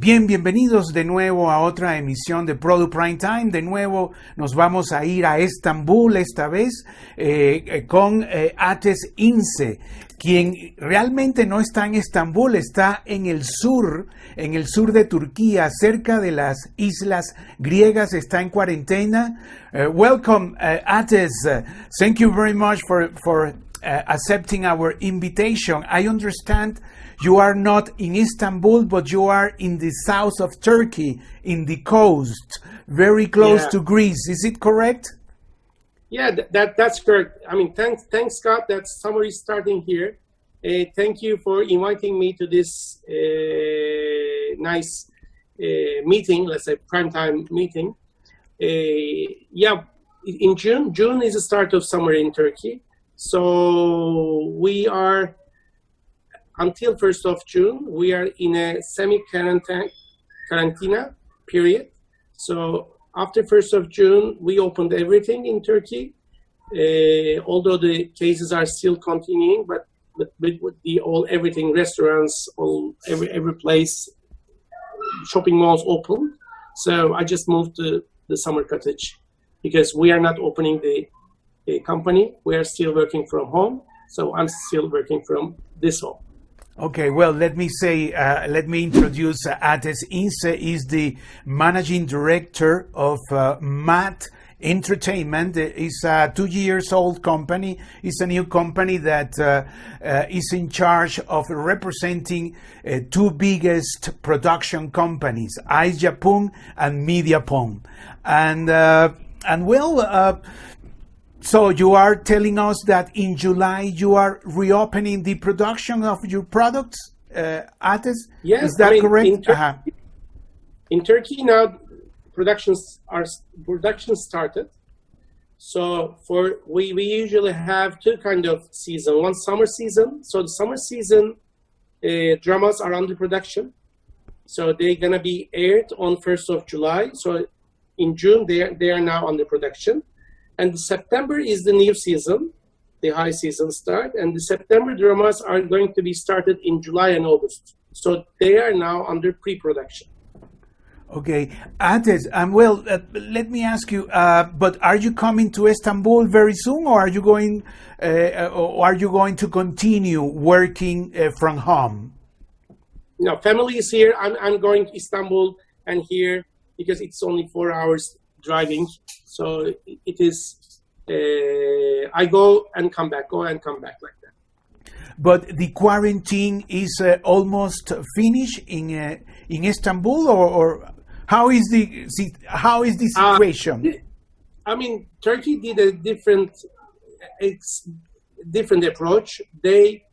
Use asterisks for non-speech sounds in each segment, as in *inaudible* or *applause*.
Bien, bienvenidos de nuevo a otra emisión de Product Prime Time. De nuevo nos vamos a ir a Estambul esta vez eh, eh, con eh, Ates Ince, quien realmente no está en Estambul, está en el sur, en el sur de Turquía, cerca de las islas griegas, está en cuarentena. welcome, Ates. thank you very much for, for accepting our invitation. I understand you are not in Istanbul, but you are in the south of Turkey, in the coast, very close yeah. to Greece. Is it correct? Yeah, that, that's correct. I mean, thanks, thanks, Scott. That summary starting here. Uh, thank you for inviting me to this uh, nice uh, meeting, let's say prime time meeting. Uh, yeah, in June, June is the start of summer in Turkey. So we are until 1st of June, we are in a semi-quarantine period. So after 1st of June, we opened everything in Turkey. Uh, although the cases are still continuing, but but with the all everything restaurants, all every every place, shopping malls open. So I just moved to the summer cottage because we are not opening the, the company. We are still working from home. So I'm still working from this home. Okay, well, let me say, uh, let me introduce uh, Ates Ince is the managing director of uh, MADD Entertainment. It's a two years old company. It's a new company that uh, uh, is in charge of representing uh, two biggest production companies, Ay Yapım and Medyapım. And, uh, and well, uh, so you are telling us that in July you are reopening the production of your products, uh, Ates? Yes, is that I mean, correct? In, Tur uh-huh. in, Turkey now, productions are production started. So for we we usually have two kind of season. One summer season. So the summer season uh, dramas are under production. So they're gonna be aired on first of July. So in June they are, they are now under production and September is the new season, the high season start, and the September dramas are going to be started in July and August. So they are now under pre-production. Okay, Ates, um, well, uh, let me ask you. Uh, but are you coming to Istanbul very soon, or are you going, uh, uh or are you going to continue working uh, from home? No, family is here. I'm, I'm going to Istanbul and here because it's only four hours driving. So it is, uh, I go and come back, go and come back like that. But the quarantine is uh, almost finished in uh, in Istanbul, or, or, how is the how is the uh, situation? I mean, Turkey did a different different approach. They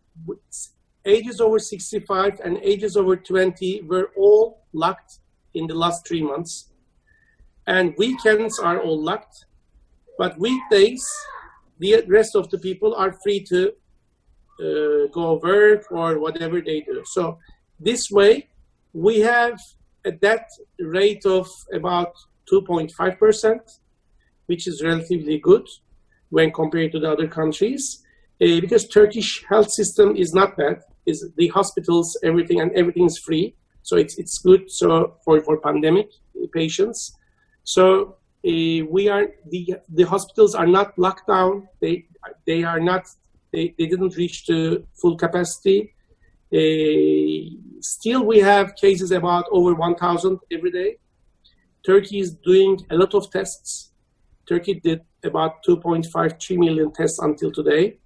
ages over 65 and ages over 20 were all locked in the last three months and weekends are all locked. But weekdays, the rest of the people are free to uh, go work or whatever they do. So this way, we have a debt rate of about 2.5%, which is relatively good when compared to the other countries. Uh, because Turkish health system is not bad. Is the hospitals, everything and everything is free, so it's it's good. So for for pandemic patients, so uh, we are the the hospitals are not locked down. They they are not they, they didn't reach the full capacity. Uh, still, we have cases about over 1,000 every day. Turkey is doing a lot of tests. Turkey did about 2.53 million tests until today.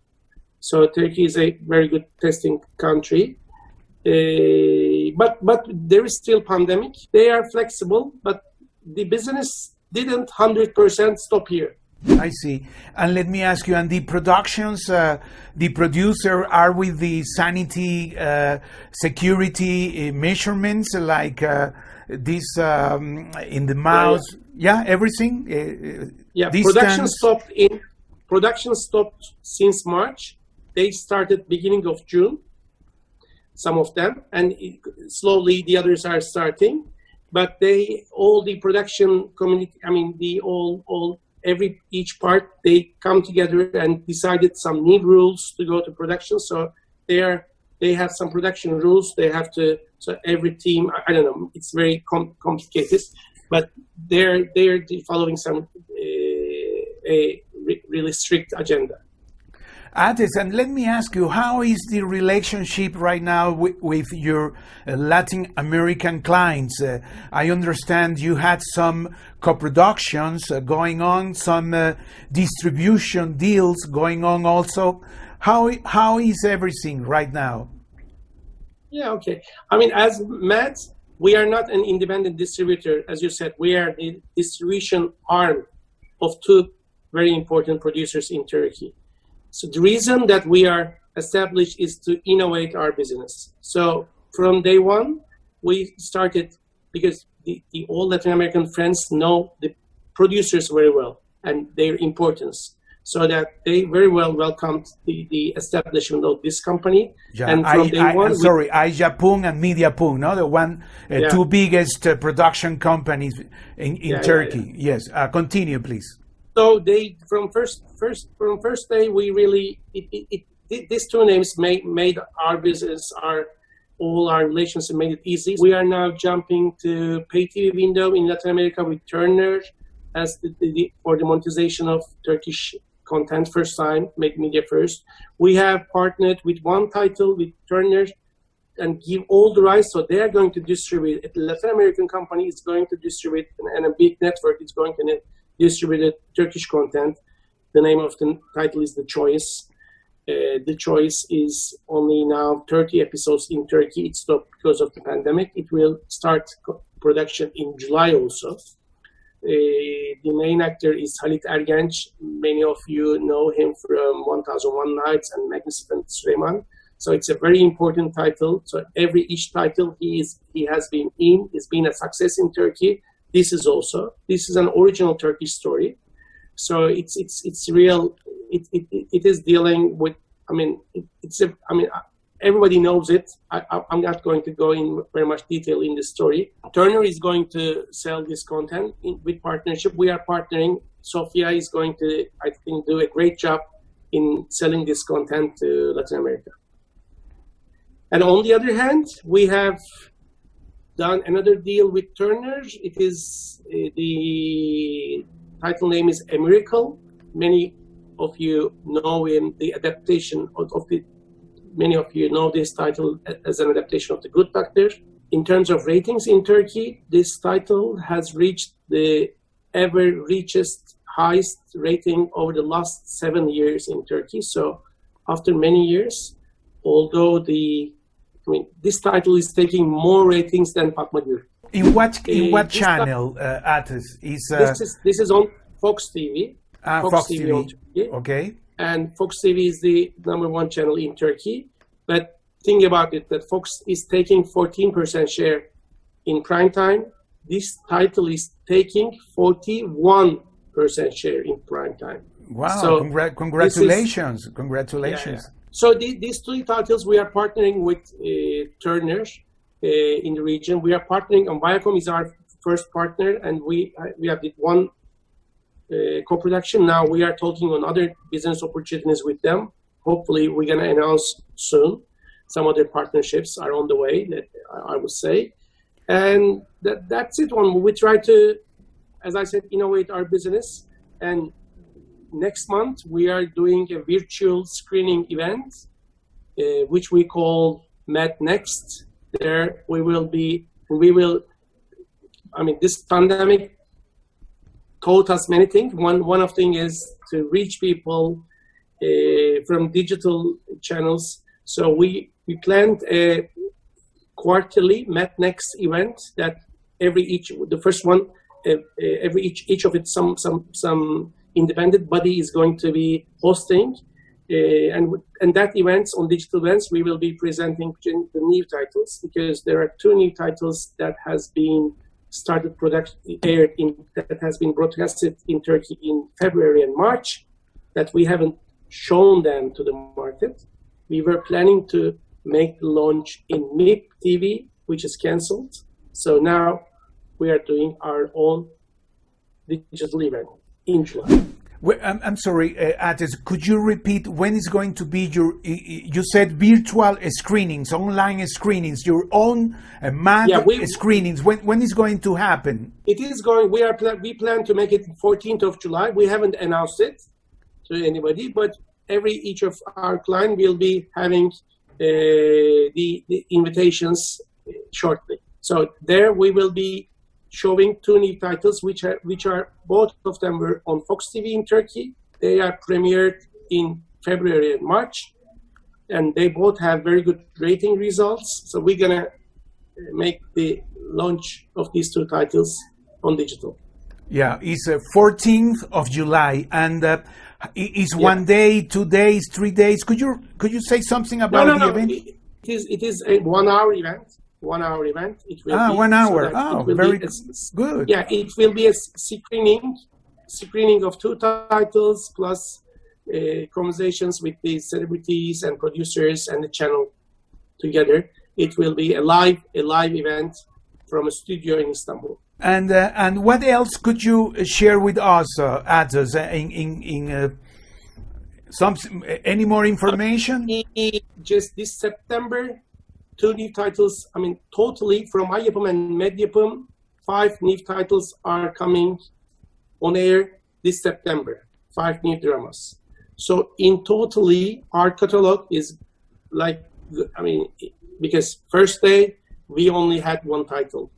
So Turkey is a very good testing country. Uh, but but there is still pandemic. They are flexible, but the business didn't 100% stop here. I see. And let me ask you, and the productions, uh, the producer are with the sanity, uh, security uh, measurements, like uh, this um, in the mouth, yeah, yeah. everything. Uh, yeah, distance. production stopped in production stopped since March. They started beginning of June. Some of them, and it, slowly the others are starting but they all the production community i mean the all all every each part they come together and decided some new rules to go to production so they're they have some production rules. They have to so every team. I, I don't know. It's very com- complicated, but they're they're following some uh, a re- really strict agenda. Ates, and let me ask you, how is the relationship right now with, with your uh, Latin American clients? Uh, I understand you had some co-productions uh, going on, some uh, distribution deals going on also. How, how is everything right now? Yeah, okay. I mean, as MADD, we are not an independent distributor. As you said, we are the distribution arm of two very important producers in Turkey. So the reason that we are established is to innovate our business. So from day one, we started because the, the all Latin American friends know the producers very well and their importance. So that they very well welcomed the, the establishment of this company. Yeah, and from I, day I, one, sorry, Ay Yapım and Medyapım, no, the one, uh, yeah. two biggest uh, production companies in, in yeah, Turkey. Yeah, yes, uh, continue, please so they from first first from first day we really it, it, it, these two names made made our business our all our relations and made it easy. We are now jumping to pay TV window in Latin America with Turner as the, the, for the monetization of Turkish content first time, make media first. We have partnered with one title with Turner and give all the rights. So they are going to distribute. A Latin American company is going to distribute, and, and a big network is going to distributed Turkish content. The name of the title is The Choice. Uh, the Choice is only now 30 episodes in Turkey. It stopped because of the pandemic. It will start production in July also. Uh, the main actor is Halit Ergenç. Many of you know him from 1001 Nights and Magnificent Süleyman. So it's a very important title. So every each title he is he has been in has been a success in Turkey. This is also this is an original Turkish story, so it's it's it's real. It it, it is dealing with. I mean, it, it's a. I mean, uh, everybody knows it. I, am not going to go in very much detail in the story. Turner is going to sell this content in, with partnership. We are partnering. Sofia is going to, I think, do a great job in selling this content to Latin America. And on the other hand, we have done another deal with Turner. It is uh, the title name is A Miracle. Many of you know in the adaptation of, of, the many of you know this title as an adaptation of the Good Doctor. In terms of ratings in Turkey, this title has reached the ever richest highest rating over the last seven years in Turkey. So after many years, although the I mean, this title is taking more ratings than Fatma In what in uh, what channel, uh? Is, uh, this is this is on Fox TV. Ah, Fox, Fox TV. TV. Okay. And Fox TV is the number one channel in Turkey. But think about it, that Fox is taking 14% share in prime time. This title is taking 41% share in prime time. Wow! So Congra- congratulations! Is, congratulations! Yeah, yeah. So the, these three titles, we are partnering with uh, Turner uh, in the region. We are partnering, and Viacom is our first partner, and we uh, we have did one uh, co-production. Now we are talking on other business opportunities with them. Hopefully, we're gonna announce soon. Some other partnerships are on the way. That I would say, and that that's it. One we try to, as I said, innovate our business and next month we are doing a virtual screening event, uh, which we call Met Next. There we will be, we will, I mean, this pandemic taught us many things. One one of thing is to reach people uh, from digital channels. So we we planned a quarterly Met Next event that every each the first one uh, uh every each each of it some some some independent body is going to be hosting. Uh, and and that events on digital events we will be presenting the new titles because there are two new titles that has been started production aired in that has been broadcasted in Turkey in February and March that we haven't shown them to the market. We were planning to make the launch in MIP TV, which is cancelled. So now we are doing our own digital event in Well, I'm, I'm sorry, uh, Ates, could you repeat when is going to be your, you said virtual screenings, online screenings, your own uh, MADD Yeah, we- screenings. When, when is going to happen? It is going. We are we plan to make it 14th of July. We haven't announced it to anybody, but every each of our client will be having uh, the, the invitations uh, shortly. So there we will be showing two new titles, which are which are both of them were on Fox TV in Turkey. They are premiered in February and March, and they both have very good rating results. So we're gonna uh, make the launch of these two titles on digital. Yeah, it's uh, 14th of July, and uh, i- is one day, two days, three days. Could you could you say something about no, the no. event? It is it is a one hour event. One hour event. It will Ah, be, one hour. it Oh, very a good. Yeah, it will be a screening, screening of two titles plus uh, conversations with the celebrities and producers and the channel together. It will be a live a live event from a studio in Istanbul. And uh, and what else could you uh, share with us, uh, Ates, uh, in in, in uh, some any more information? just this September, two new titles. I mean, totally from Ay Yapım and Medyapım, five new titles are coming on air this September. Five new dramas. So in totally, our catalog is like, I mean, because first day we only had one title.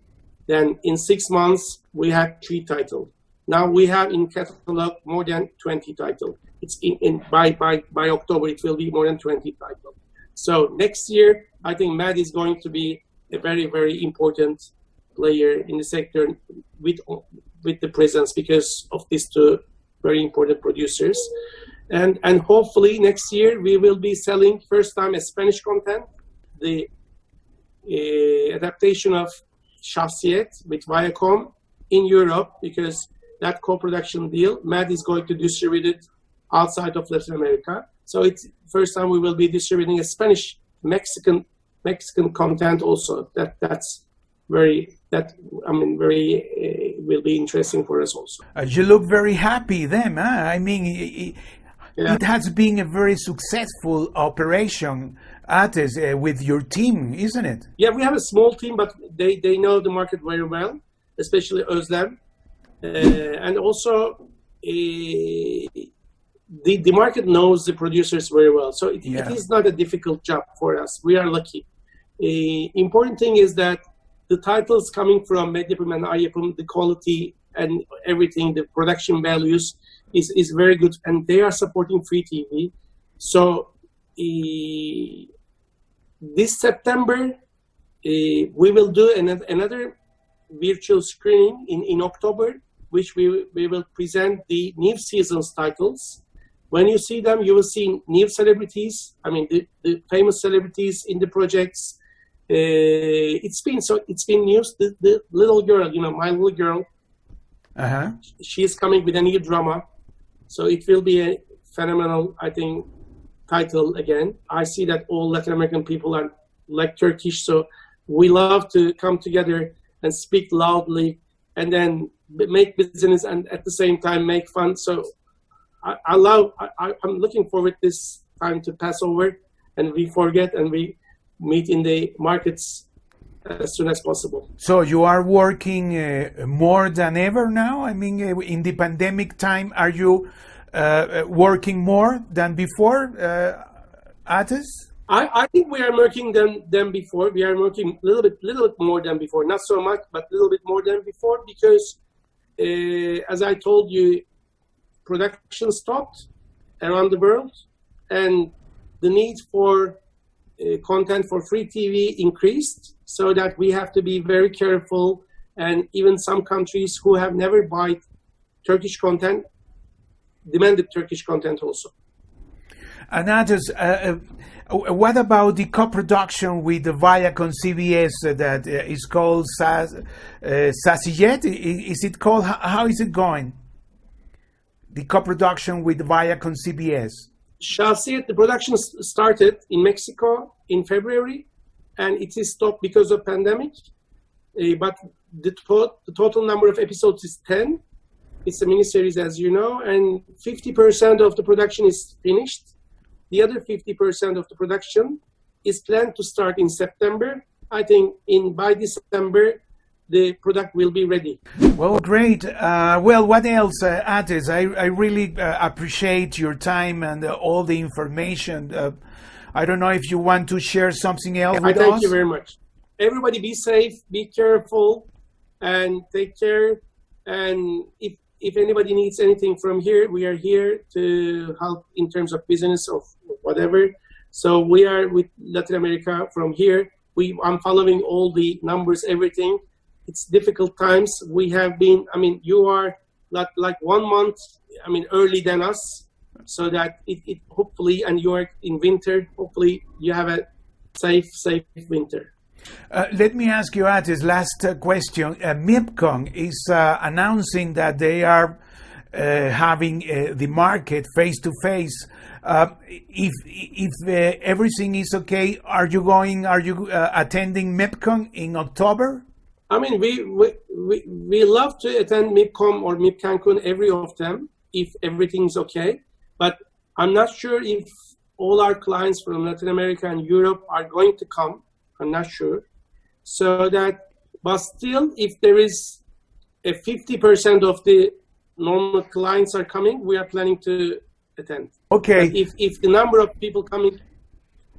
Then in six months we had three titles. Now we have in catalog more than 20 titles. It's in, in by, by by October it will be more than 20 titles. So next year I think MADD is going to be a very very important player in the sector with with the presence because of these two very important producers. And and hopefully next year we will be selling first time a Spanish content, the uh, adaptation of Şahsiyet with Viacom in Europe because that co-production deal, MADD is going to distribute it outside of Latin America. So it's first time we will be distributing a Spanish Mexican Mexican content also. That that's very that I mean very uh, will be interesting for us also. Uh, you look very happy then. Huh? I mean, i- i- Yeah. it has been a very successful operation, Ates, uh, with your team, isn't it? Yeah, we have a small team, but they, they know the market very well, especially Özlem. Uh, and also, uh, the, the market knows the producers very well. So it, Yeah. it is not a difficult job for us. We are lucky. Uh, important thing is that the titles coming from Medyapım and Ay Yapım, the quality and everything, the production values is, is very good. And they are supporting free TV. So uh, this September, uh, we will do another, another virtual screening in, in October, which we, we will present the new season's titles. When you see them, you will see new celebrities. I mean, the, the famous celebrities in the projects. Uh, it's been so. It's been news. The, the little girl, you know, my little girl, Uh huh. she is coming with a new drama. So it will be a phenomenal, I think, title again. I see that all Latin American people are like Turkish, so we love to come together and speak loudly and then make business and at the same time make fun. So I, I love, I, I- I'm looking forward this time to pass over and we forget and we meet in the markets as soon as possible. So you are working uh, more than ever now. I mean, uh, in the pandemic time, are you uh, uh, working more than before, uh? I, I think we are working than than before. We are working a little bit little bit more than before. Not so much, but a little bit more than before because, uh, as I told you, production stopped around the world, and the need for uh, content for free TV increased. So that we have to be very careful, and even some countries who have never bought Turkish content demanded Turkish content also. And Ates, uh, uh, what about the co-production with the Viacom CBS that uh, is called Sas, uh? Is it called? How is it going? The co-production with Viacom CBS. Şahsiyet, the production started in Mexico in February, and it is stopped because of pandemic. Uh, but the, to- the total number of episodes is 10, It's a miniseries, as you know, and 50% of the production is finished. The other 50% of the production is planned to start in September. I think in by December the product will be ready. Well, great. Uh, well, what else, uh, Ates? I, I really uh, appreciate your time and uh, all the information. Uh, I don't know if you want to share something else I with thank us. you very much. Everybody be safe, be careful, and take care. And if if anybody needs anything from here, we are here to help in terms of business or whatever. So we are with Latin America from here. We I'm following all the numbers, everything. It's difficult times. We have been. I mean, you are like like one month. I mean, early than us, so that it, it hopefully, and you are in winter. Hopefully, you have a safe safe winter. Uh, let me ask you, Ates, last uh, question. Uh, MIPCOM is uh, announcing that they are uh, having uh, the market face to face. If if uh, everything is okay, are you going? Are you attending MIPCOM in October? I mean, we, we, we, we love to attend MIPCOM or MIP Cancun, every of them, if everything's okay. But I'm not sure if all our clients from Latin America and Europe are going to come. I'm not sure. So that, but still, if there is a 50% of the normal clients are coming, we are planning to attend. Okay. If, if the number of people coming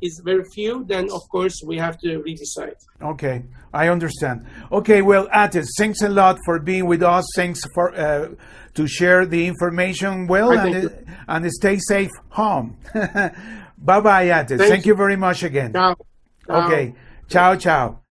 is very few, then of course we have to redecide. Okay, I understand. Okay, well, Ates, thanks a lot for being with us. Thanks for uh, to share the information well and, uh, and stay safe home. *laughs* bye bye, Ates. Thank Thank you you. very much again. Ciao. Ciao. Okay, ciao, ciao.